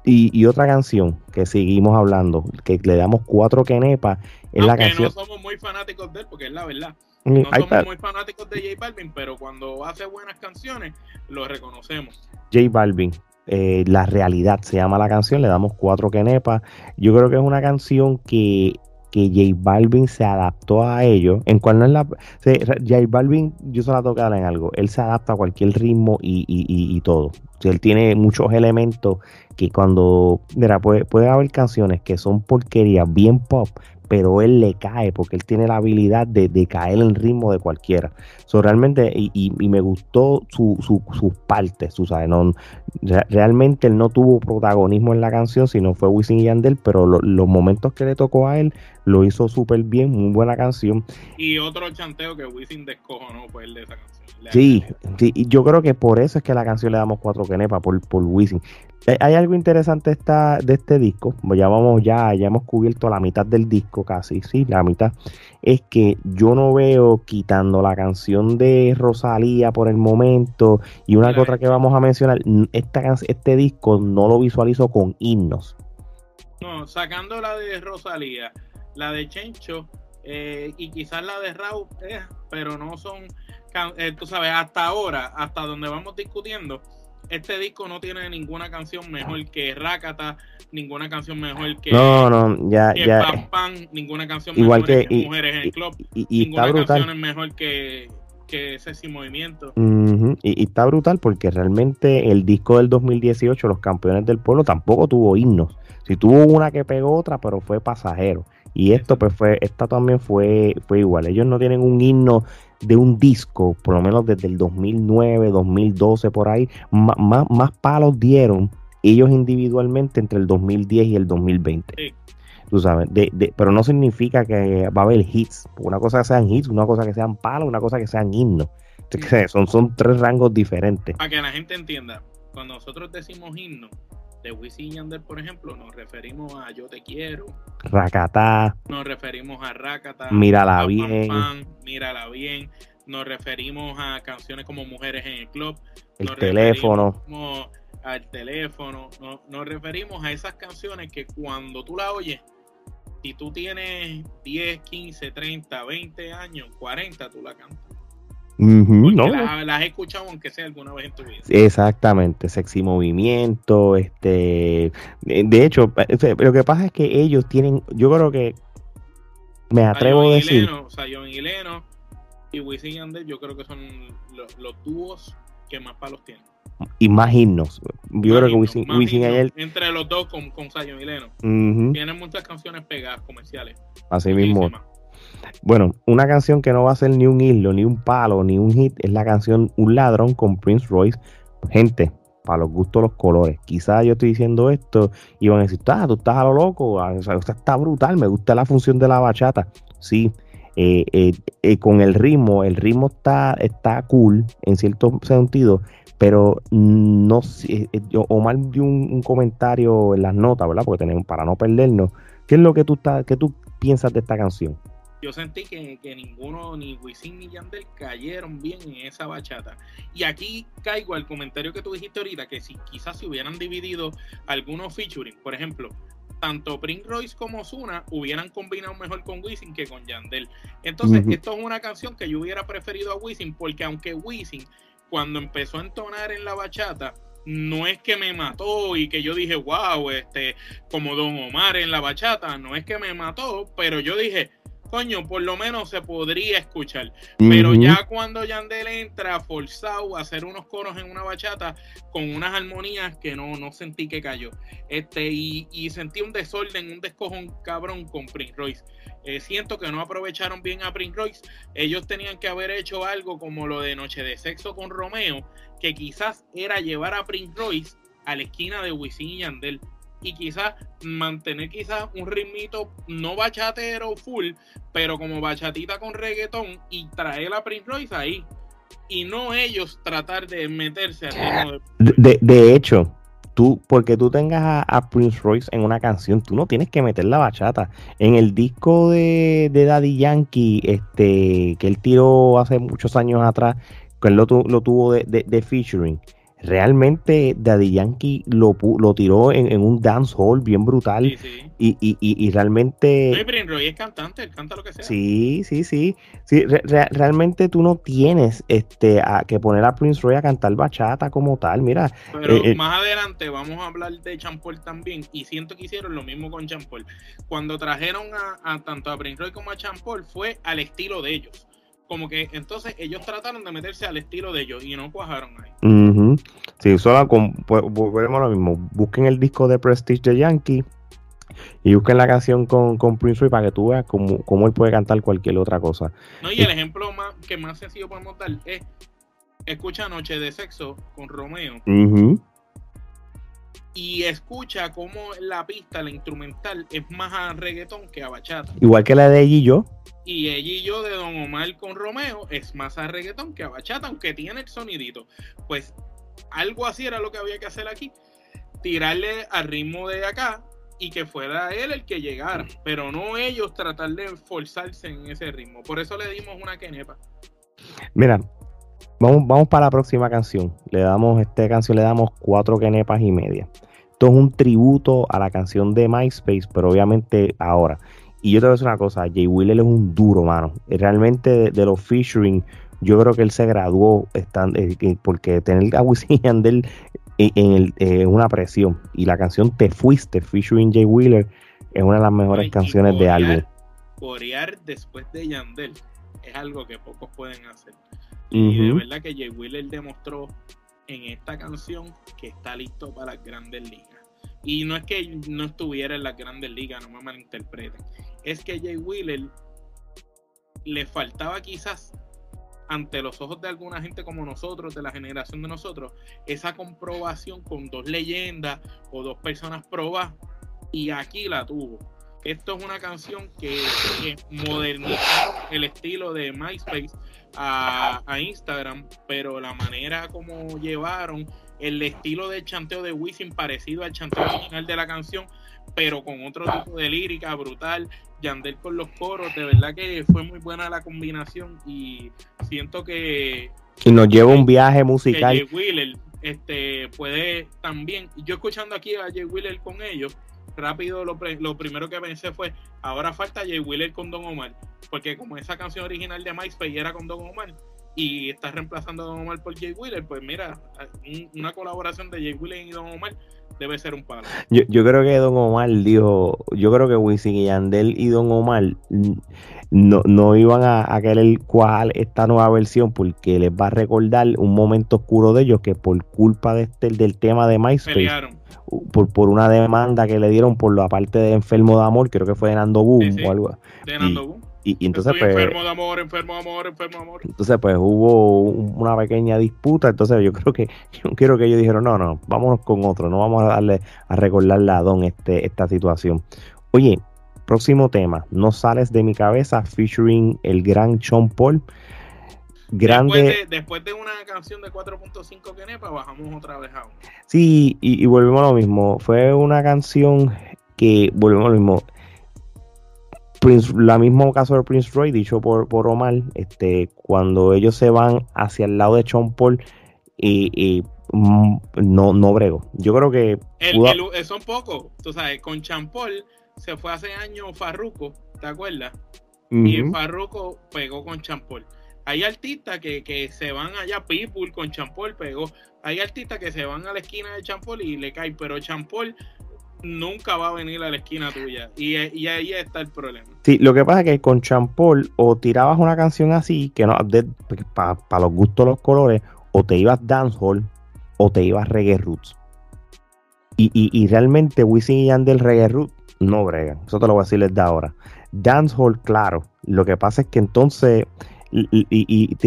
Speaker 1: y, otra canción que seguimos hablando, que le damos cuatro kenepas, es la canción.
Speaker 2: no somos muy fanáticos de él, porque es la verdad. Mm, no somos muy fanáticos de J Balvin, pero cuando hace buenas canciones, lo reconocemos.
Speaker 1: J Balvin, eh, La realidad se llama la canción, le damos cuatro kenepas. Yo creo que es una canción que que J Balvin se adaptó a ello, en cual no es la... J Balvin, yo se la tocar en algo, él se adapta a cualquier ritmo y, y, y, todo. Él tiene muchos elementos que cuando, mira, puede, puede haber canciones que son porquerías, bien pop, pero él le cae porque él tiene la habilidad de, de caer en ritmo de cualquiera. So, realmente, y, y, me gustó su, su, sus partes, su, ¿sabes? No, realmente él no tuvo protagonismo en la canción, sino fue Wisin y Yandel, pero los momentos que le tocó a él lo hizo súper bien, muy buena canción.
Speaker 2: Y otro chanteo que Wisin descojonó fue el de esa canción.
Speaker 1: Sí, sí, y yo creo que por eso es que la canción le damos cuatro quenepas, por, por Wisin. Eh, hay algo interesante esta, de este disco, ya vamos, ya, ya hemos cubierto la mitad del disco casi, sí, la mitad, es que yo no veo quitando la canción de Rosalía por el momento y una que otra que vamos a mencionar, esta, este disco no lo visualizo con himnos.
Speaker 2: No, sacando la de Rosalía, la de Chencho eh, y quizás la de Raúl, eh, pero no son, tú sabes, hasta ahora, hasta donde vamos discutiendo este disco no tiene ninguna canción mejor que Rakata, ninguna canción mejor que,
Speaker 1: no, no, ya, ya.
Speaker 2: Pan Pan, ninguna canción igual mejor que, Mujeres en el Club, y, ninguna canción es mejor que, que ese sin movimiento.
Speaker 1: Y, está brutal porque realmente el disco del 2018, Los Campeones del Pueblo, tampoco tuvo himnos. Si tuvo una que pegó otra, pero fue pasajero. Y esto, pues fue, esta también fue, fue igual. Ellos no tienen un himno de un disco, por lo menos desde el 2009, 2012, por ahí, más, más, palos dieron ellos individualmente entre el 2010 y el 2020. Tú sabes, de, pero no significa que va a haber hits. Una cosa que sean hits, una cosa que sean palos, una cosa que sean himnos. Son, son tres rangos diferentes.
Speaker 2: Para que la gente entienda, cuando nosotros decimos himno, de Wisin y Yandel, por ejemplo, nos referimos a Yo Te Quiero.
Speaker 1: Racata.
Speaker 2: Nos referimos a Racata.
Speaker 1: Mírala bien.
Speaker 2: mírala bien. Nos referimos a canciones como Mujeres en el Club.
Speaker 1: El teléfono.
Speaker 2: Al teléfono. nos referimos a esas canciones que cuando tú la oyes, si tú tienes 10, 15, 30, 20 años, 40, tú la cantas
Speaker 1: no.
Speaker 2: las, he escuchado aunque sea alguna vez en tu vida.
Speaker 1: Exactamente, sexy movimiento, este, de hecho, eh, lo que pasa es que ellos tienen, yo creo que me atrevo a decir.
Speaker 2: o sea, John y Leno y Wisin y Yandel, yo creo que son los, los dúos que más palos tienen.
Speaker 1: Y más himnos. Yo creo que Wisin, Wisin
Speaker 2: ayer... Entre los dos con, con Zion y Leno. Tienen muchas canciones pegadas comerciales.
Speaker 1: Así mismo. Bueno, una canción que no va a ser ni un hilo, ni un palo, ni un hit, es la canción Un ladrón con Prince Royce. Gente, para los gustos, los colores. Quizás yo estoy diciendo esto y van a decir, ah, tú estás a lo loco, ah, está brutal, me gusta la función de la bachata. Sí, eh, eh, eh, con el ritmo, el ritmo está, está cool en cierto sentido, pero no sé, Omar dio un, un, comentario en las notas, ¿verdad? Porque tenemos, para no perdernos, ¿qué es lo que tú, estás, que tú piensas de esta canción?
Speaker 2: Yo sentí que, ninguno, ni Wisin ni Yandel, cayeron bien en esa bachata. Y aquí caigo al comentario que tú dijiste ahorita, que si quizás se hubieran dividido algunos featuring, por ejemplo, tanto Prince Royce como Zuna hubieran combinado mejor con Wisin que con Yandel. Entonces, esto es una canción que yo hubiera preferido a Wisin, porque aunque Wisin, cuando empezó a entonar en la bachata, no es que me mató y que yo dije, wow, este, como Don Omar en la bachata, no es que me mató, pero yo dije, coño, por lo menos se podría escuchar. Pero ya cuando Yandel entra forzado a hacer unos coros en una bachata con unas armonías que no, no sentí que cayó. Este, y, sentí un desorden, un descojón cabrón con Prince Royce. Eh, siento que no aprovecharon bien a Prince Royce. Ellos tenían que haber hecho algo como lo de Noche de Sexo con Romeo, que quizás era llevar a Prince Royce a la esquina de Wisin y Yandel y quizás mantener quizás un ritmito no bachatero full, pero como bachatita con reggaetón y traer a Prince Royce ahí. y no ellos tratar de meterse al
Speaker 1: de... de, de hecho, tú, porque tú tengas a, Prince Royce en una canción, tú no tienes que meter la bachata. En el disco de, de Daddy Yankee, este, que él tiró hace muchos años atrás, que él lo, lo tuvo de, de featuring realmente Daddy Yankee lo, lo tiró en, un dance hall bien brutal. Y, y, y, realmente
Speaker 2: no, Roy es cantante, él canta lo que sea.
Speaker 1: Sí, sí, sí, sí realmente tú no tienes este a, que poner a Prince Roy a cantar bachata como tal, mira
Speaker 2: pero eh, eh, más adelante vamos a hablar de Champol también y siento que hicieron lo mismo con Champol cuando trajeron a, a tanto a Prince Roy como a Champol fue al estilo de ellos como que entonces ellos trataron de meterse al estilo de ellos y no cuajaron ahí.
Speaker 1: Sí, solo con, pues, volvemos a lo mismo. Busquen el disco de Prestige de Yankee y busquen la canción con, con Prince Roy para que tú veas cómo, él puede cantar cualquier otra cosa.
Speaker 2: No, y el ejemplo más que más sencillo podemos dar es escucha Noche de Sexo con Romeo. Y escucha cómo la pista, la instrumental, es más a reggaetón que a bachata.
Speaker 1: Igual que la de ella y yo.
Speaker 2: Y ella y yo de Don Omar con Romeo es más a reggaetón que a bachata, aunque tiene el sonidito. Pues algo así era lo que había que hacer aquí. Tirarle al ritmo de acá y que fuera él el que llegara, pero no ellos tratar de forzarse en ese ritmo. Por eso le dimos una quenepa.
Speaker 1: Mira, vamos, vamos para la próxima canción. Le damos, esta canción le damos cuatro quenepas y media. Esto es un tributo a la canción de MySpace, pero obviamente ahora. Y yo te voy a decir una cosa, Jay Wheeler es un duro, mano. Realmente de, los featuring, yo creo que él se graduó están, eh, porque tener a Wisin y Yandel en, el, eh, una presión. Y la canción Te Fuiste, featuring Jay Wheeler, es una de las mejores canciones de álbum.
Speaker 2: Corear después de Yandel es algo que pocos pueden hacer. Y de verdad que Jay Wheeler demostró en esta canción que está listo para las grandes ligas. Y no es que no estuviera en las grandes ligas, no me malinterpreten. Es que Jay Wheeler le faltaba quizás ante los ojos de alguna gente como nosotros, de la generación de nosotros, esa comprobación con dos leyendas o dos personas probadas. Y aquí la tuvo. Esto es una canción que, modernizó el estilo de MySpace a, a, Instagram, pero la manera como llevaron el estilo del chanteo de Wisin parecido al chanteo original de la canción, pero con otro tipo de lírica brutal. Yandel con los coros, de verdad que fue muy buena la combinación y siento que.
Speaker 1: Y nos lleva un viaje musical.
Speaker 2: Jay Wheeler este, puede también. Yo escuchando aquí a Jay Wheeler con ellos, rápido lo, lo, primero que pensé fue, ahora falta Jay Wheeler con Don Omar, porque como esa canción original de MySpace era con Don Omar, y está reemplazando a Don Omar por Jay Wheeler, pues mira, una colaboración de Jay Wheeler y Don Omar debe ser un palo.
Speaker 1: Yo, yo creo que Don Omar dijo, yo creo que Wisin y Yandel y Don Omar no, no iban a, a querer cuál esta nueva versión porque les va a recordar un momento oscuro de ellos que por culpa de este, del tema de MySpace por, por una demanda que le dieron por la parte de enfermo de amor, creo que fue de Nando Boom o algo.
Speaker 2: De Nando Boom.
Speaker 1: Y, entonces pues,
Speaker 2: enfermo de amor, enfermo de amor, enfermo de amor.
Speaker 1: Entonces pues hubo una pequeña disputa, entonces yo creo que yo quiero que ellos dijeron, "No, no, vámonos con otro, no vamos a darle a recordarle a Don este esta situación." Oye, próximo tema, No sales de mi cabeza featuring el gran Sean Paul. Grande.
Speaker 2: Después de, una canción de 4.5 que nepa, bajamos otra vez a
Speaker 1: Sí, y, y volvemos a lo mismo. Fue una canción que, volvemos a lo mismo, Prince, la mismo caso de Prince Roy, dicho por, por Omar, este, cuando ellos se van hacia el lado de Sean Paul, y, mm, no, no brego. Yo creo que.
Speaker 2: Eh, son pocos. Tú sabes, con Champol se fue hace años Farruko, ¿te acuerdas? Y Farruko pegó con Champol. Hay artistas que, que se van allá, People con Champol pegó. Hay artistas que se van a la esquina de Champol y le cae, pero Champol nunca va a venir a la esquina tuya. Y, ahí está el problema.
Speaker 1: Sí, lo que pasa es que con Champol o tirabas una canción así, que no, para los gustos los colores, o te ibas dancehall o te ibas reggae roots. Y, y, realmente Wisin y Yandel reggae roots no bregan. Eso te lo voy a decir desde ahora. Dancehall, claro. Lo que pasa es que entonces y,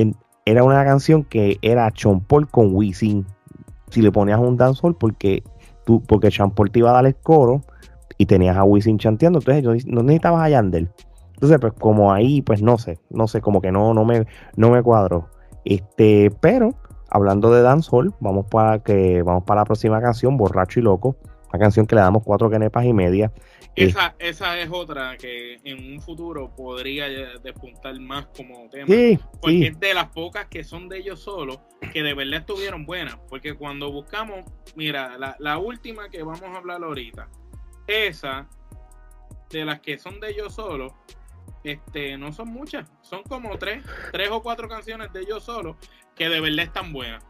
Speaker 1: era una canción que era Champol con Wisin. Si le ponías un dancehall porque tú, porque Champol te iba a dar el coro y tenías a Wisin chanteando, entonces no necesitabas a Yandel. Entonces, pues como ahí, pues no sé, no sé, como que no, no me, no me cuadró. Este, pero hablando de dancehall, vamos para que vamos para la próxima canción, Borracho y Loco, una canción que le damos cuatro canepas y media.
Speaker 2: Esa, esa es otra que en un futuro podría despuntar más como tema. porque es de las pocas que son de ellos solos que de verdad estuvieron buenas. Porque cuando buscamos, mira, la, la última que vamos a hablar ahorita, esa de las que son de ellos solos, este, no son muchas, son como tres, tres o cuatro canciones de ellos solos que de verdad están buenas,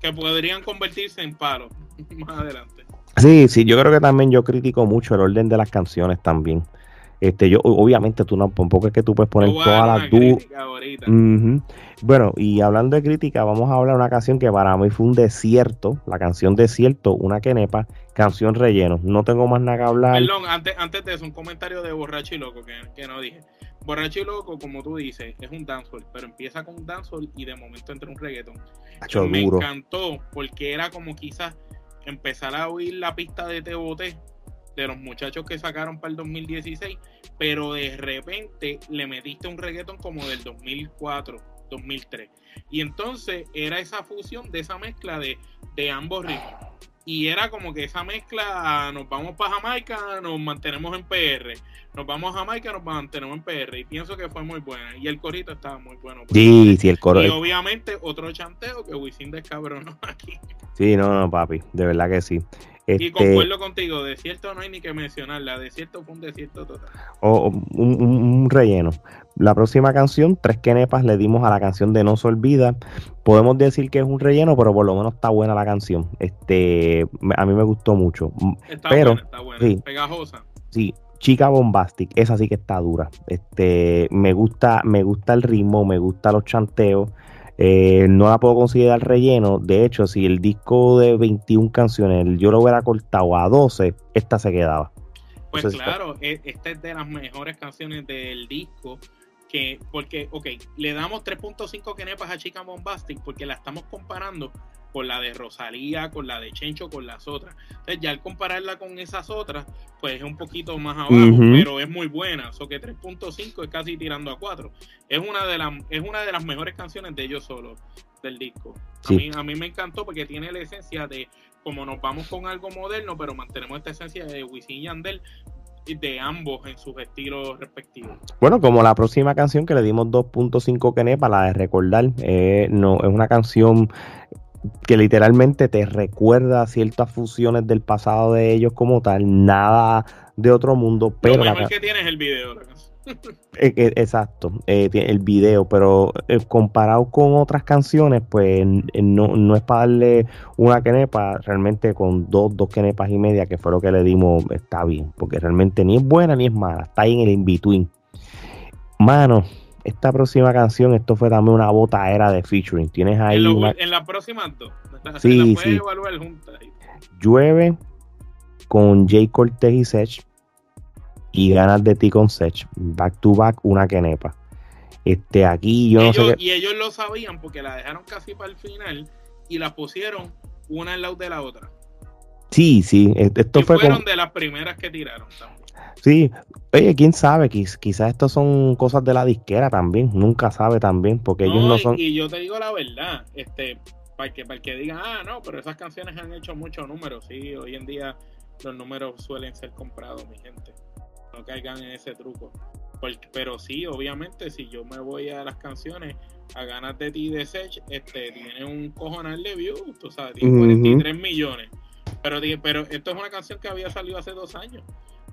Speaker 2: que podrían convertirse en palos más adelante.
Speaker 1: Sí, sí, yo creo que también yo critico mucho el orden de las canciones también. Este, yo, obviamente, tú no, tampoco es que tú puedes poner todas las dudas. Bueno, y hablando de crítica, vamos a hablar de una canción que para mí fue un desierto, la canción Desierto, una quenepa, canción relleno. No tengo más nada que hablar.
Speaker 2: Perdón, antes, antes de eso, un comentario de Borracho y Loco que, que no dije. Borracho y Loco, como tú dices, es un dancehall, pero empieza con un dancehall y de momento entra un reggaeton. Me encantó porque era como quizás empezar a oír la pista de Teboté de los muchachos que sacaron para el 2016, pero de repente le metiste un reggaeton como del 2004, 2003. Y entonces era esa fusión de esa mezcla de, de ambos ritmos. Y era como que esa mezcla, nos vamos para Jamaica, nos mantenemos en PR. Nos vamos a Jamaica, nos mantenemos en PR. Y pienso que fue muy buena. Y el corito estaba muy bueno.
Speaker 1: Sí, sí, el coro.
Speaker 2: Y obviamente otro chanteo que Wisin descabronó aquí.
Speaker 1: Sí, no, no, papi, de verdad que sí.
Speaker 2: Y este, concuerdo contigo, desierto no hay ni que mencionarla, desierto fue un desierto total.
Speaker 1: O un, relleno. La próxima canción, Tres Quenepas, le dimos a la canción de No se olvida. Podemos decir que es un relleno, pero por lo menos está buena la canción. Este, a mí me gustó mucho. Está pero, buena, está buena, sí,
Speaker 2: pegajosa.
Speaker 1: Sí, Chica Bombastic, esa sí que está dura. Este, me gusta, me gusta el ritmo, me gusta los chanteos. Eh, no la puedo considerar relleno. De hecho, si el disco de 21 canciones yo lo hubiera cortado a 12, esta se quedaba.
Speaker 2: Pues claro, e, esta es de las mejores canciones del disco que, porque, ok, le damos 3.5 kenepas a Chica Bombastic porque la estamos comparando con la de Rosalía, con la de Chencho, con las otras. Entonces, ya al compararla con esas otras, pues es un poquito más abajo, pero es muy buena. O que 3.5 es casi tirando a 4. Es una de las, es una de las mejores canciones de ellos solo, del disco. A, mí, a mí me encantó porque tiene la esencia de como nos vamos con algo moderno, pero mantenemos esta esencia de Wisin y Yandel, de ambos en sus estilos respectivos.
Speaker 1: Bueno, como la próxima canción que le dimos 2.5 Kené para la de recordar, eh, no, es una canción que literalmente te recuerda ciertas fusiones del pasado de ellos como tal, nada de otro mundo, pero...
Speaker 2: Lo mejor que tienes el video,
Speaker 1: eh, eh, Exacto, eh, el video, pero comparado con otras canciones, pues no, es para darle una quenepa, realmente con dos, dos quenepas y media, que fue lo que le dimos, está bien, porque realmente ni es buena ni es mala, está ahí en el in-between. Mano, esta próxima canción, esto fue también una bota era de featuring. Tienes ahí.
Speaker 2: En, la próxima dos.
Speaker 1: Sí, sí. Llueve con Jay Cortez y Sech. Y ganas de ti con Sech. Back to back, una quenepa. Este, aquí yo
Speaker 2: no
Speaker 1: sé.
Speaker 2: Y ellos lo sabían porque la dejaron casi para el final y la pusieron una al lado de la otra.
Speaker 1: Sí, sí. Esto fue
Speaker 2: fueron de las primeras que tiraron también.
Speaker 1: Sí, oye, quién sabe, quizás esto son cosas de la disquera también, nunca sabe también, porque ellos no son...
Speaker 2: Y yo te digo la verdad, este, para que, para que digan, ah, no, pero esas canciones han hecho muchos números, sí, hoy en día los números suelen ser comprados, mi gente, no caigan en ese truco. pero sí, obviamente, si yo me voy a las canciones a ganas de ti de Sech, este, tiene un cojonal de views, tú sabes, tiene 43 millones. Pero, pero esto es una canción que había salido hace dos años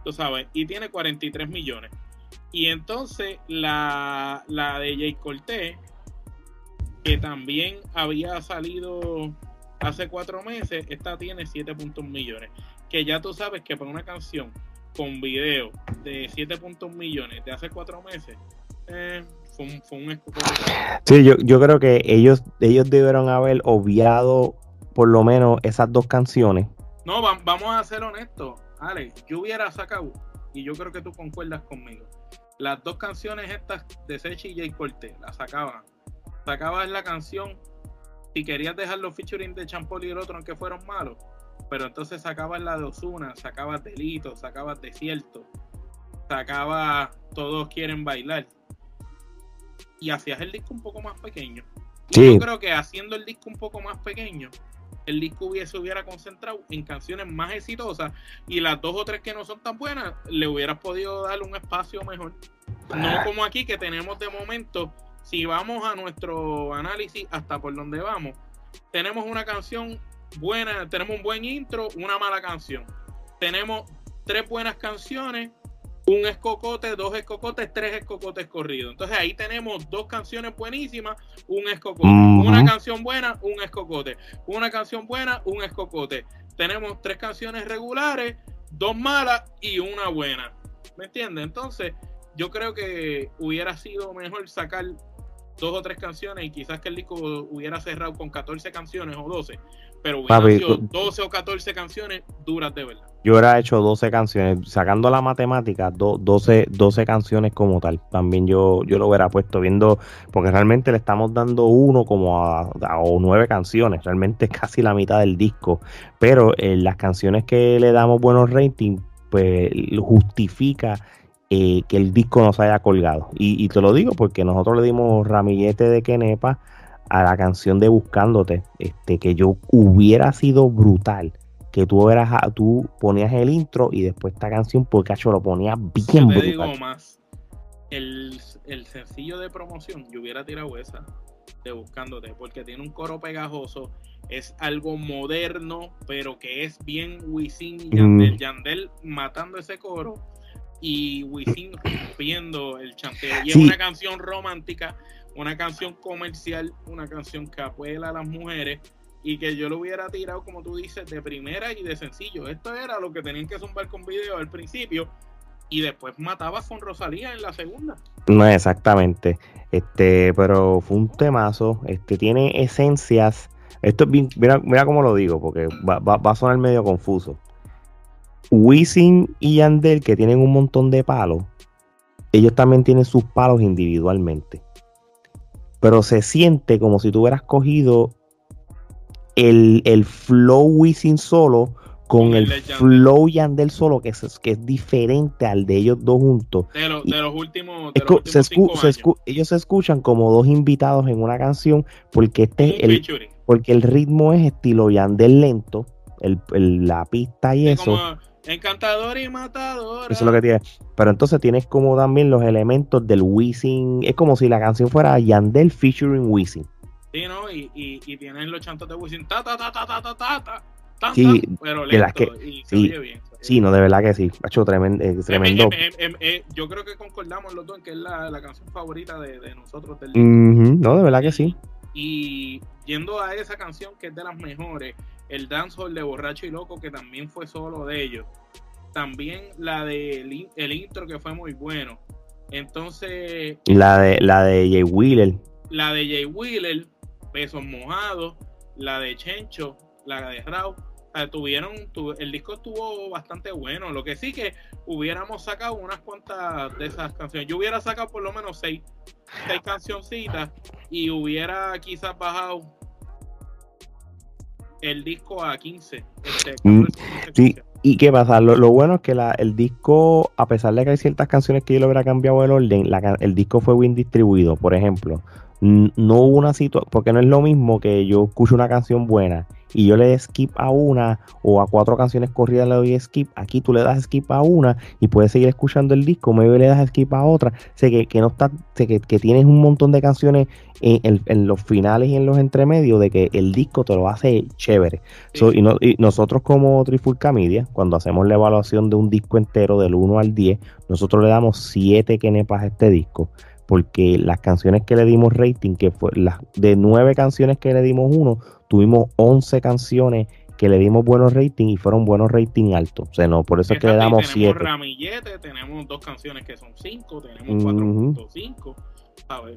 Speaker 2: tú sabes, y tiene 43 millones. Y entonces la, la de Jay Cortés, que también había salido hace cuatro meses, esta tiene 7.1 millones. Que ya tú sabes que para una canción con video de 7.1 millones de hace cuatro meses, eh, fue un, fue un
Speaker 1: Sí, yo, yo creo que ellos, ellos debieron haber obviado por lo menos esas dos canciones.
Speaker 2: No, vamos a ser honestos. Alex, yo hubiera sacado, y yo creo que tú concuerdas conmigo, las dos canciones estas de Sechi y Jay Cortez, las sacaba. Sacabas la canción, si querías dejar los featuring de Champol y el otro, aunque fueron malos, pero entonces sacabas la de Osuna, sacabas Delito, sacabas Desierto, sacabas Todos Quieren Bailar, y hacías el disco un poco más pequeño. Y yo creo que haciendo el disco un poco más pequeño, el disco hubiese hubiera concentrado en canciones más exitosas y las dos o tres que no son tan buenas le hubieras podido dar un espacio mejor. No ah. como aquí que tenemos de momento, si vamos a nuestro análisis hasta por donde vamos, tenemos una canción buena, tenemos un buen intro, una mala canción. Tenemos tres buenas canciones, un escocote, dos escocotes, tres escocotes corridos. Entonces ahí tenemos dos canciones buenísimas, un escocote. Una canción buena, un escocote. Una canción buena, un escocote. Tenemos tres canciones regulares, dos malas y una buena. ¿Me entiendes? Entonces yo creo que hubiera sido mejor sacar dos o tres canciones y quizás que el disco hubiera cerrado con 14 canciones o 12, pero hubiera sido 12 o 14 canciones duras de verdad.
Speaker 1: Yo hubiera hecho 12 canciones, sacando la matemática, 12, 12 canciones como tal. También yo, yo lo hubiera puesto viendo, porque realmente le estamos dando uno como a, o nueve canciones, realmente es casi la mitad del disco, pero en las canciones que le damos buenos ratings, pues justifica eh, que el disco no se haya colgado. Y, te lo digo porque nosotros le dimos ramillete de Kenepa a la canción de Buscándote, este, que yo hubiera sido brutal que tú eras tú ponías el intro y después esta canción porque yo lo ponía bien
Speaker 2: yo te digo más el, el, sencillo de promoción yo hubiera tirado esa de buscándote porque tiene un coro pegajoso es algo moderno pero que es bien Wisin y Yandel, mm. Yandel matando ese coro y Wisin rompiendo el chanteo. Y es una canción romántica, una canción comercial, una canción que apuela a las mujeres y que yo lo hubiera tirado, como tú dices, de primera y de sencillo. Esto era lo que tenían que zumbar con video al principio y después matabas con Rosalía en la segunda.
Speaker 1: No, exactamente. Este, pero fue un temazo. Este tiene esencias. Esto mira, mira cómo lo digo, porque va a sonar medio confuso. Wisin y Yandel, que tienen un montón de palos, ellos también tienen sus palos individualmente. Pero se siente como si tú hubieras cogido el, el flow Wisin solo con el flow Yandel solo, que es, que es diferente al de ellos dos juntos.
Speaker 2: De, los últimos,
Speaker 1: ellos se escuchan como dos invitados en una canción, porque este el, porque el ritmo es estilo Yandel lento, el, la pista y eso.
Speaker 2: Encantador y matador.
Speaker 1: Eso es lo que tiene. Pero entonces tienes como también los elementos del Wisin. Es como si la canción fuera Yandel featuring Wisin.
Speaker 2: Sí, ¿no? Y, y, y tienen los chantos de Wisin. Ta, ta, ta, ta, ta, ta, ta, ta, sí, pero lento, que, y se
Speaker 1: sí, oye bien. Sí, no, de verdad que sí. Ha hecho tremendo. Eh, tremendo.
Speaker 2: Eh, yo creo que concordamos los dos en que es la, la canción favorita de, de nosotros del
Speaker 1: No, de verdad que sí.
Speaker 2: Y yendo a esa canción que es de las mejores, el dancehall de Borracho y Loco, que también fue solo de ellos. También la de el, intro que fue muy bueno. Entonces.
Speaker 1: La de la de Jay Wheeler.
Speaker 2: La de Jay Wheeler, Besos Mojados, la de Chencho, la de Raw. tuvieron, el disco estuvo bastante bueno. Lo que sí que hubiéramos sacado unas cuantas de esas canciones. Yo hubiera sacado por lo menos seis, seis cancioncitas y hubiera quizás bajado el disco a 15. Este,
Speaker 1: mm, sí, ¿y qué pasa? Lo, bueno es que la, el disco, a pesar de que hay ciertas canciones que yo lo hubiera cambiado el orden, el disco fue bien distribuido. Por ejemplo, no hubo una situación, porque no es lo mismo que yo escucho una canción buena y yo le doy skip a una o a cuatro canciones corridas le doy skip, aquí tú le das skip a una y puedes seguir escuchando el disco, me le das skip a otra, sé que, que no está, sé que, tienes un montón de canciones en, los finales y en los entremedios de que el disco te lo hace chévere. y, nosotros como Trifulca Media, cuando hacemos la evaluación de un disco entero del 1 al 10, nosotros le damos 7 kenepas a este disco porque las canciones que le dimos rating, que fue las de nueve canciones que le dimos uno, tuvimos 11 canciones que le dimos buenos ratings y fueron buenos ratings altos. O sea, no, por eso es que le damos 7.
Speaker 2: Tenemos Ramillete, tenemos dos canciones que son 5, tenemos 4.5. A ver.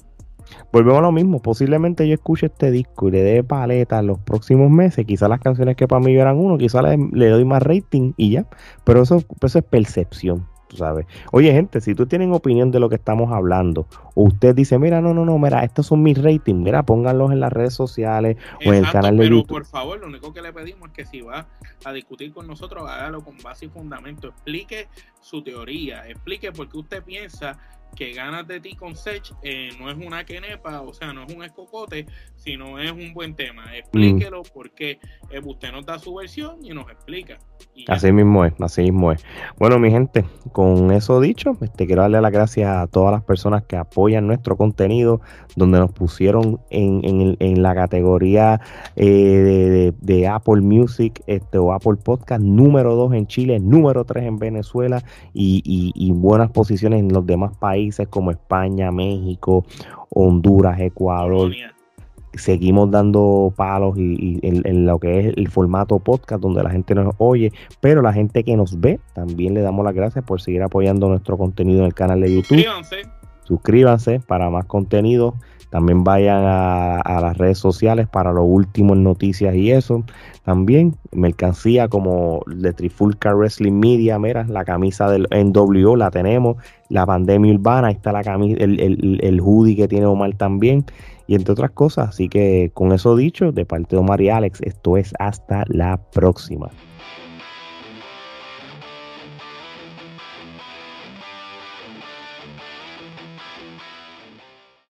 Speaker 1: Volvemos a lo mismo, posiblemente yo escuche este disco y le dé paleta en los próximos meses, quizás las canciones que para mí eran uno, quizás le, le, doy más rating y ya, pero eso, eso es percepción sabes. Oye, gente, si tú tienen opinión de lo que estamos hablando, o usted dice, mira, no, no, no, mira, estos son mis ratings, mira, pónganlos en las redes sociales o en el canal de pero
Speaker 2: por favor, lo único que le pedimos es que si va a discutir con nosotros, hágalo con base y fundamento, explique su teoría, explique por qué usted piensa que ganas de ti con Sech eh, no es una quenepa, o sea, no es un escocote, sino es un buen tema. Explíquelo porque eh, usted nos da su versión y nos explica.
Speaker 1: así mismo es, así mismo es. Bueno, mi gente, con eso dicho, este, quiero darle las gracias a todas las personas que apoyan nuestro contenido, donde nos pusieron en, en, en la categoría eh, de, Apple Music este, o Apple Podcast número 2 en Chile, número 3 en Venezuela y, y buenas posiciones en los demás países como España, México, Honduras, Ecuador. Seguimos dando palos y, en, lo que es el formato podcast donde la gente nos oye, pero la gente que nos ve también le damos las gracias por seguir apoyando nuestro contenido en el canal de YouTube. Suscríbanse. Suscríbanse para más contenido. También vayan a, las redes sociales para lo último en noticias y eso. También mercancía como de Trifulca Wrestling Media, mira, la camisa del NWO la tenemos, la pandemia urbana, ahí está la camisa, el, el, el hoodie que tiene Omar también, y entre otras cosas. Así que con eso dicho, de parte de Omar y Alex, esto es hasta la próxima.